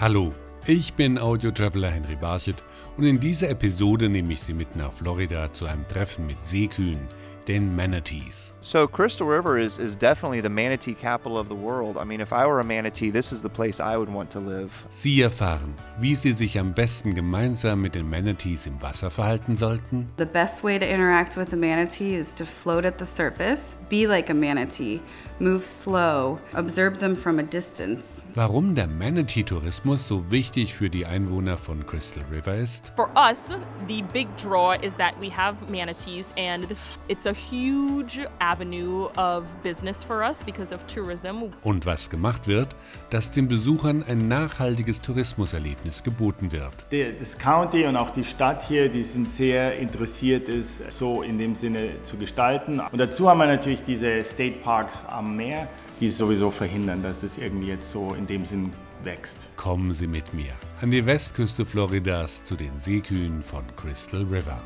Hallo, ich bin Audio-Traveler Henry Barchet und in dieser Episode nehme ich Sie mit nach Florida zu einem Treffen mit Seekühen, den Manatees. So Crystal River is, is definitely the manatee capital of the world. I mean, if I were a manatee, this is the place I would want to live. Sie erfahren, wie Sie sich am besten gemeinsam mit den Manatees im Wasser verhalten sollten. The best way to interact with a manatee is to float at the surface, be like a manatee, move slow, observe them from a distance. Warum der Manatee-Tourismus so wichtig für die Einwohner von Crystal River ist. For us, the big draw is that we have manatees, and it's a huge avenue of business for us because of tourism. Und was gemacht wird, dass den Besuchern ein nachhaltiges Tourismuserlebnis geboten wird. Das County und auch die Stadt hier, die sind sehr interessiert, es so in dem Sinne zu gestalten. Und dazu haben wir natürlich diese State Parks am Meer, die sowieso verhindern, dass es irgendwie jetzt so in dem Sinn wächst. Kommen Sie mit mir an die Westküste Floridas zu den Seekühen von Crystal River.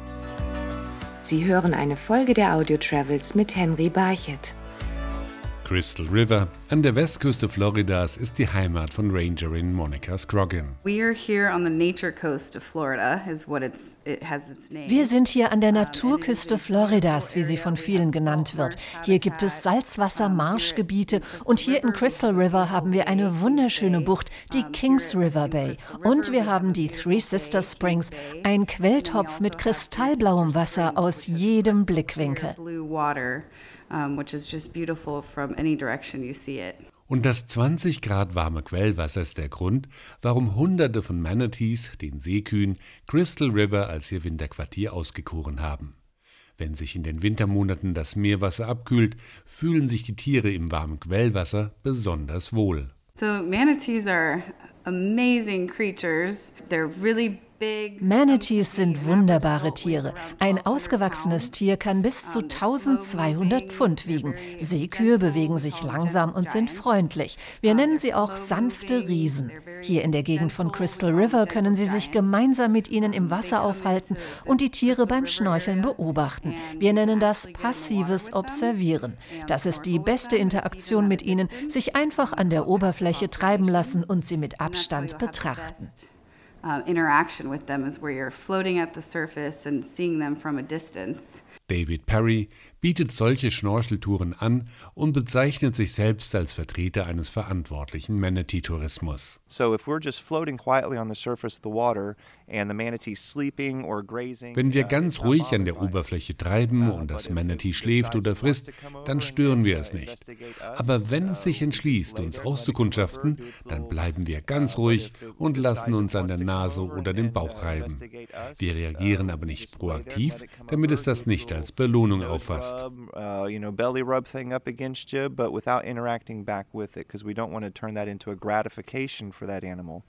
Sie hören eine Folge der Audio Travels mit Henry Barchet. Crystal River an der Westküste Floridas ist die Heimat von Rangerin Monica Scroggin. Wir sind hier an der Naturküste Floridas, wie sie von vielen genannt wird. Hier gibt es Salzwasser-Marschgebiete und hier in Crystal River haben wir eine wunderschöne Bucht, die Kings River Bay. Und wir haben die Three Sisters Springs, ein Quelltopf mit kristallblauem Wasser aus jedem Blickwinkel. Um, which is just beautiful from any direction you see it. Und das 20 Grad warme Quellwasser ist der Grund, warum Hunderte von Manatees, den Seekühen, Crystal River als ihr Winterquartier ausgekoren haben. Wenn sich in den Wintermonaten das Meerwasser abkühlt, fühlen sich die Tiere im warmen Quellwasser besonders wohl. So manatees are amazing creatures. They're really. Manatees sind wunderbare Tiere. Ein ausgewachsenes Tier kann bis zu 1200 Pfund wiegen. Seekühe bewegen sich langsam und sind freundlich. Wir nennen sie auch sanfte Riesen. Hier in der Gegend von Crystal River können Sie sich gemeinsam mit ihnen im Wasser aufhalten und die Tiere beim Schnorcheln beobachten. Wir nennen das passives Observieren. Das ist die beste Interaktion mit ihnen, sich einfach an der Oberfläche treiben lassen und sie mit Abstand betrachten. Uh, interaction with them is where you're floating at the surface and seeing them from a distance. David Perry bietet solche Schnorcheltouren an und bezeichnet sich selbst als Vertreter eines verantwortlichen Manatee-Tourismus. So if we're just floating quietly on the surface of the water and the manatee sleeping or grazing, Wenn wir uh, ganz ruhig an der. Oberfläche treiben und das Manatee schläft oder frisst, dann stören wir es nicht. Aber wenn es sich entschließt, uns auszukundschaften, dann bleiben wir ganz ruhig und lassen uns an der Nase oder dem Bauch reiben. Wir reagieren aber nicht proaktiv, damit es das nicht als Belohnung auffasst.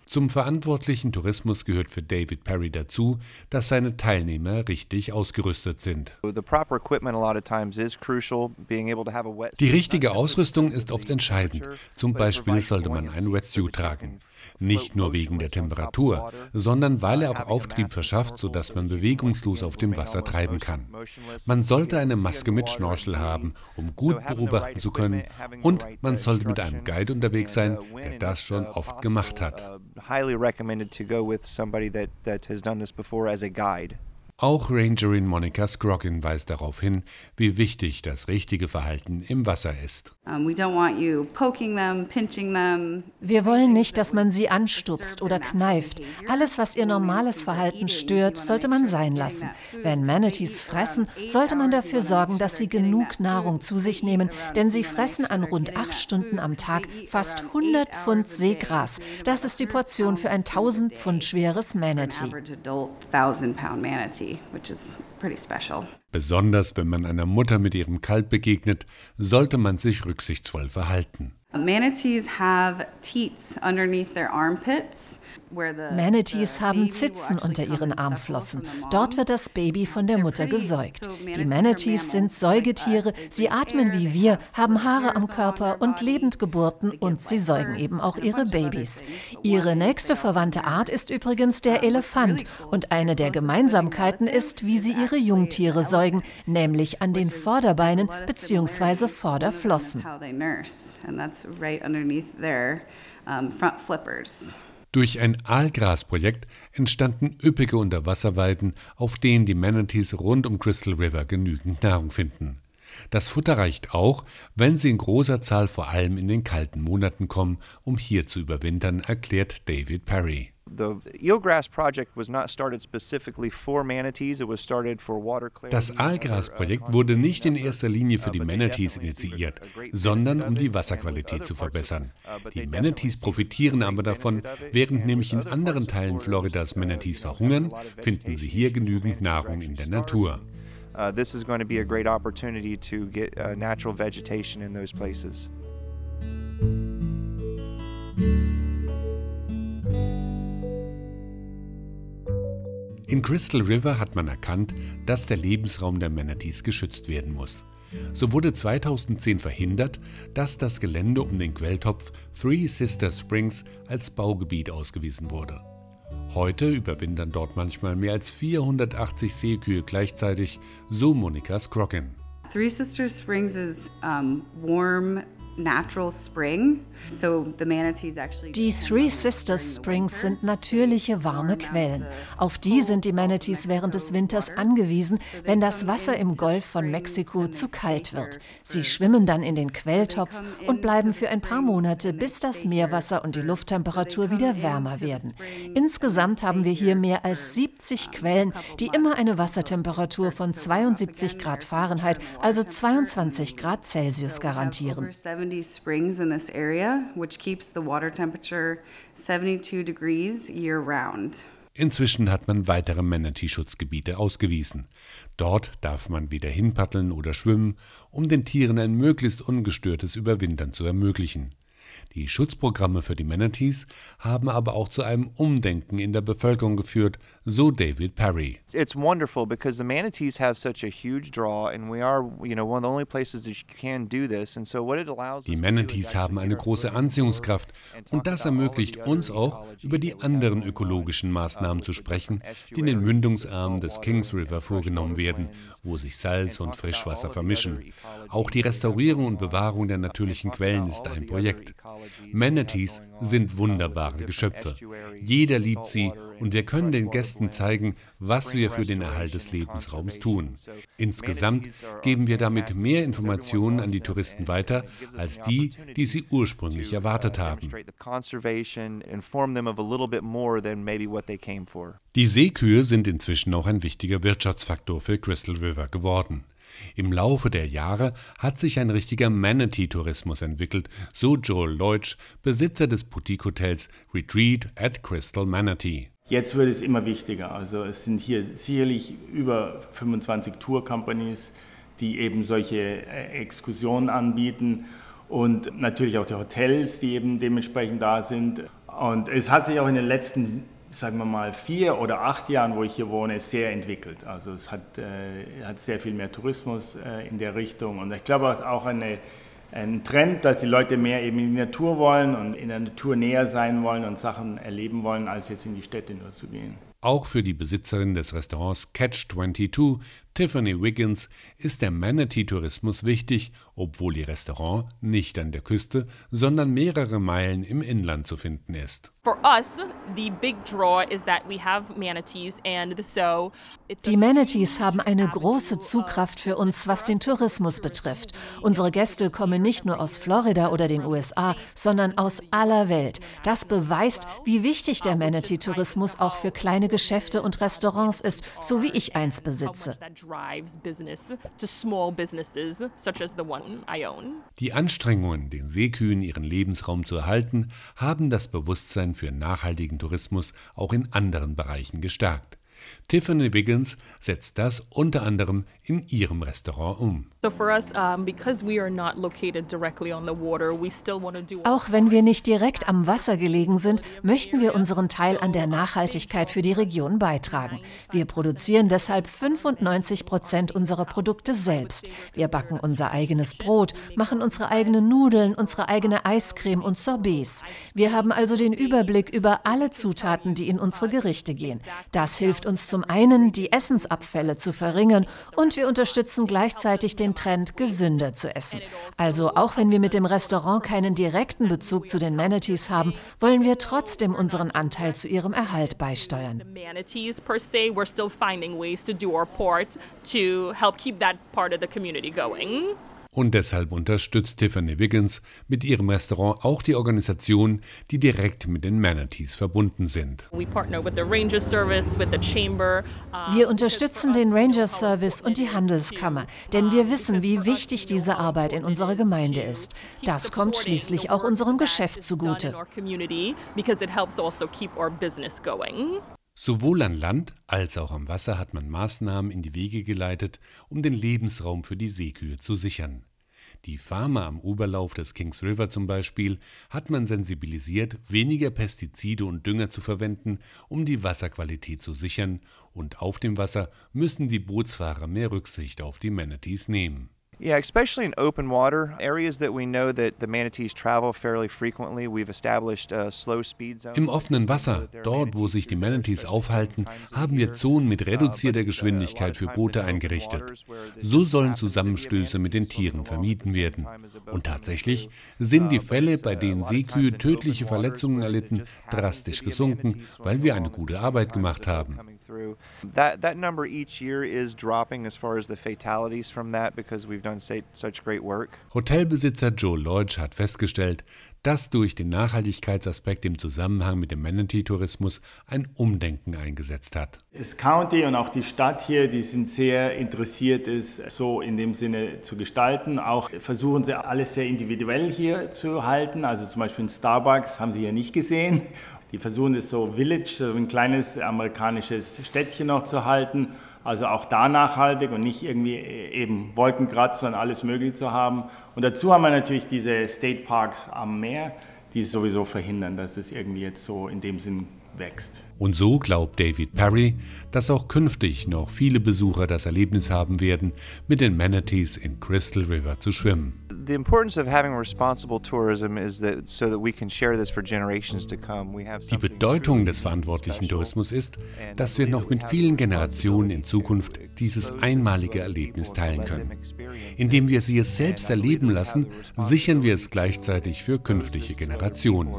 Zum verantwortlichen Tourismus gehört für David Perry dazu, dass seine Teilnehmer richtig ausgerüstet sind. The proper equipment a lot of times is crucial. Being able to have a wetsuit. Die richtige Ausrüstung ist oft entscheidend. Zum Beispiel sollte man einen Wetsuit tragen. Nicht nur wegen der Temperatur, sondern weil er auch Auftrieb verschafft, sodass man bewegungslos auf dem Wasser treiben kann. Man sollte eine Maske mit Schnorchel haben, um gut beobachten zu können, und man sollte mit einem Guide unterwegs sein, der das schon oft gemacht hat. Uh, Highly recommended to go with somebody that, that has done this before as a guide. Auch Rangerin Monica Scroggin weist darauf hin, wie wichtig das richtige Verhalten im Wasser ist. Wir wollen nicht, dass man sie anstupst oder kneift. Alles, was ihr normales Verhalten stört, sollte man sein lassen. Wenn Manatees fressen, sollte man dafür sorgen, dass sie genug Nahrung zu sich nehmen, denn sie fressen an rund acht Stunden am Tag fast 100 Pfund Seegras. Das ist die Portion für ein 1000 Pfund schweres Manatee. Manatee, which is pretty special. Besonders wenn man einer Mutter mit ihrem Kalb begegnet, sollte man sich rücksichtsvoll verhalten. Manatees have teats underneath their armpits. Manatees haben Zitzen unter ihren Armflossen. Dort wird das Baby von der Mutter gesäugt. Die Manatees sind Säugetiere, sie atmen wie wir, haben Haare am Körper und Lebendgeburten und sie säugen eben auch ihre Babys. Ihre nächste verwandte Art ist übrigens der Elefant und eine der Gemeinsamkeiten ist, wie sie ihre Jungtiere säugen, nämlich an den Vorderbeinen bzw. Vorderflossen. And that's right underneath their um, front flippers. Durch ein Aalgrasprojekt entstanden üppige Unterwasserweiden, auf denen die Manatees rund um Crystal River genügend Nahrung finden. Das Futter reicht auch, wenn sie in großer Zahl vor allem in den kalten Monaten kommen, um hier zu überwintern, erklärt David Perry. Das Aalgrasprojekt wurde nicht in erster Linie für die Manatees initiiert, sondern um die Wasserqualität zu verbessern. Die Manatees profitieren aber davon, während nämlich in anderen Teilen Floridas Manatees verhungern, finden sie hier genügend Nahrung in der Natur. Uh, this is going to be a great opportunity to get uh, natural vegetation in those places. In Crystal River hat man erkannt, dass der Lebensraum der Manatees geschützt werden muss. So wurde 2010 verhindert, dass das Gelände um den Quelltopf Three Sister Springs als Baugebiet ausgewiesen wurde. Heute überwintern dort manchmal mehr als 480 Seekühe gleichzeitig, so Monika Scroggin. Three Sister Springs is um, warm die Three Sisters Springs sind natürliche warme Quellen. Auf die sind die Manatees während des Winters angewiesen, wenn das Wasser im Golf von Mexiko zu kalt wird. Sie schwimmen dann in den Quelltopf und bleiben für ein paar Monate, bis das Meerwasser und die Lufttemperatur wieder wärmer werden. Insgesamt haben wir hier mehr als 70 Quellen, die immer eine Wassertemperatur von 72 Grad Fahrenheit, also 22 Grad Celsius garantieren. 70 springs in this area, which keeps the water temperature 72 degrees year round. Inzwischen hat man weitere Manatee-Schutzgebiete ausgewiesen. Dort darf man wieder hinpaddeln oder schwimmen, um den Tieren ein möglichst ungestörtes Überwintern zu ermöglichen. Die Schutzprogramme für die Manatees haben aber auch zu einem Umdenken in der Bevölkerung geführt, so David Perry. It's wonderful because the manatees have such a huge draw and we are, you know, one of the only places that you can do this and so what it allows Die Manatees haben eine große Anziehungskraft und das ermöglicht uns auch über die anderen ökologischen Maßnahmen zu sprechen, die in den Mündungsarmen des Kings River vorgenommen werden, wo sich Salz und Frischwasser vermischen. Auch die Restaurierung und Bewahrung der natürlichen Quellen ist ein Projekt. Manatees sind wunderbare Geschöpfe. Jeder liebt sie und wir können den Gästen zeigen, was wir für den Erhalt des Lebensraums tun. Insgesamt geben wir damit mehr Informationen an die Touristen weiter, als die, die sie ursprünglich erwartet haben. Die Seekühe sind inzwischen auch ein wichtiger Wirtschaftsfaktor für Crystal River geworden. Im Laufe der Jahre hat sich ein richtiger Manatee-Tourismus entwickelt, so Joel Leutsch, Besitzer des Boutique-Hotels Retreat at Crystal Manatee. Jetzt wird es immer wichtiger. Also es sind hier sicherlich über 25 Tour-Companies, die eben solche äh, Exkursionen anbieten und natürlich auch die Hotels, die eben dementsprechend da sind. Und es hat sich auch in den letzten sagen wir mal, vier oder acht Jahren, wo ich hier wohne, sehr entwickelt. Also es hat, äh, hat sehr viel mehr Tourismus äh, in der Richtung. Und ich glaube, es ist auch eine, ein Trend, dass die Leute mehr eben in die Natur wollen und in der Natur näher sein wollen und Sachen erleben wollen, als jetzt in die Städte nur zu gehen. Auch für die Besitzerin des Restaurants Catch 22, Tiffany Wiggins, ist der Manatee-Tourismus wichtig, obwohl ihr Restaurant nicht an der Küste, sondern mehrere Meilen im Inland zu finden ist. Die Manatees haben eine große Zugkraft für uns, was den Tourismus betrifft. Unsere Gäste kommen nicht nur aus Florida oder den USA, sondern aus aller Welt. Das beweist, wie wichtig der Manatee-Tourismus auch für kleine Geschäfte und Restaurants ist, so wie ich eins besitze. Die Anstrengungen, den Seekühen ihren Lebensraum zu erhalten, haben das Bewusstsein für nachhaltigen Tourismus auch in anderen Bereichen gestärkt. Tiffany Wiggins setzt das unter anderem in ihrem Restaurant um. Auch wenn wir nicht direkt am Wasser gelegen sind, möchten wir unseren Teil an der Nachhaltigkeit für die Region beitragen. Wir produzieren deshalb 95 Prozent unserer Produkte selbst. Wir backen unser eigenes Brot, machen unsere eigenen Nudeln, unsere eigene Eiscreme und Sorbets. Wir haben also den Überblick über alle Zutaten, die in unsere Gerichte gehen. Das hilft uns uns zum einen, die Essensabfälle zu verringern und wir unterstützen gleichzeitig den Trend, gesünder zu essen. Also auch wenn wir mit dem Restaurant keinen direkten Bezug zu den Manatees haben, wollen wir trotzdem unseren Anteil zu ihrem Erhalt beisteuern. Und deshalb unterstützt Tiffany Wiggins mit ihrem Restaurant auch die Organisationen, die direkt mit den Manatees verbunden sind. Wir unterstützen den Ranger Service und die Handelskammer, denn wir wissen, wie wichtig diese Arbeit in unserer Gemeinde ist. Das kommt schließlich auch unserem Geschäft zugute. Sowohl an Land als auch am Wasser hat man Maßnahmen in die Wege geleitet, um den Lebensraum für die Seekühe zu sichern. Die Farmer am Oberlauf des Kings River zum Beispiel hat man sensibilisiert, weniger Pestizide und Dünger zu verwenden, um die Wasserqualität zu sichern, und auf dem Wasser müssen die Bootsfahrer mehr Rücksicht auf die Manatees nehmen. Yeah, especially in open water areas that we know that the manatees travel fairly frequently. We've established uh, slow speed zones. Im offenen Wasser, dort wo sich die Manatees aufhalten, haben wir Zonen mit reduzierter Geschwindigkeit für Boote eingerichtet. So sollen Zusammenstöße mit den Tieren vermieden werden. Und tatsächlich sind die Fälle, bei denen Seekühe tödliche Verletzungen erlitten, drastisch gesunken, weil wir eine gute Arbeit gemacht haben. That that number each year is dropping as far as the fatalities from that because we've done such great work. Hotelbesitzer Joe Lodge hat festgestellt, dass durch den Nachhaltigkeitsaspekt im Zusammenhang mit dem Manatee-Tourismus ein Umdenken eingesetzt hat. Das County und auch die Stadt hier, die sind sehr interessiert, es so in dem Sinne zu gestalten. Auch versuchen sie alles sehr individuell hier zu halten. Also zum Beispiel ein Starbucks haben sie hier nicht gesehen. Die versuchen es so Village, so ein kleines amerikanisches Städtchen noch zu halten. Also auch da nachhaltig und nicht irgendwie eben Wolkenkratzer und alles Mögliche zu haben. Und dazu haben wir natürlich diese State Parks am Meer, die sowieso verhindern, dass es irgendwie jetzt so in dem Sinn wächst. Und so glaubt David Perry, dass auch künftig noch viele Besucher das Erlebnis haben werden, mit den Manatees in Crystal River zu schwimmen. The importance of having responsible tourism is that so that we can share this for generations to come. We have Die Bedeutung des verantwortlichen Tourismus ist, dass wir noch mit vielen Generationen in Zukunft dieses einmalige Erlebnis teilen können. Indem wir sie es selbst erleben lassen, sichern wir es gleichzeitig für künftige Generationen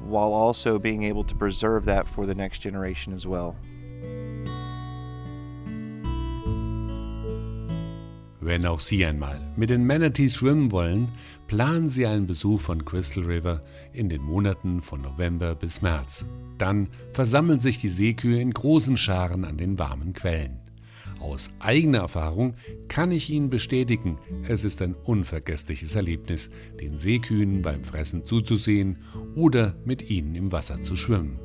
while also being able to preserve that for the next generation as well. Wenn auch Sie einmal mit den Manatees schwimmen wollen, planen Sie einen Besuch von Crystal River in den Monaten von November bis März. Dann versammeln sich die Seekühe in großen Scharen an den warmen Quellen. Aus eigener Erfahrung kann ich Ihnen bestätigen, es ist ein unvergessliches Erlebnis, den Seekühen beim Fressen zuzusehen oder mit ihnen im Wasser zu schwimmen.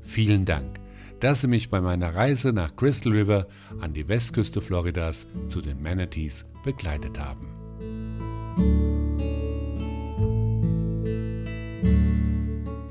Vielen Dank, dass Sie mich bei meiner Reise nach Crystal River an die Westküste Floridas zu den Manatees begleitet haben.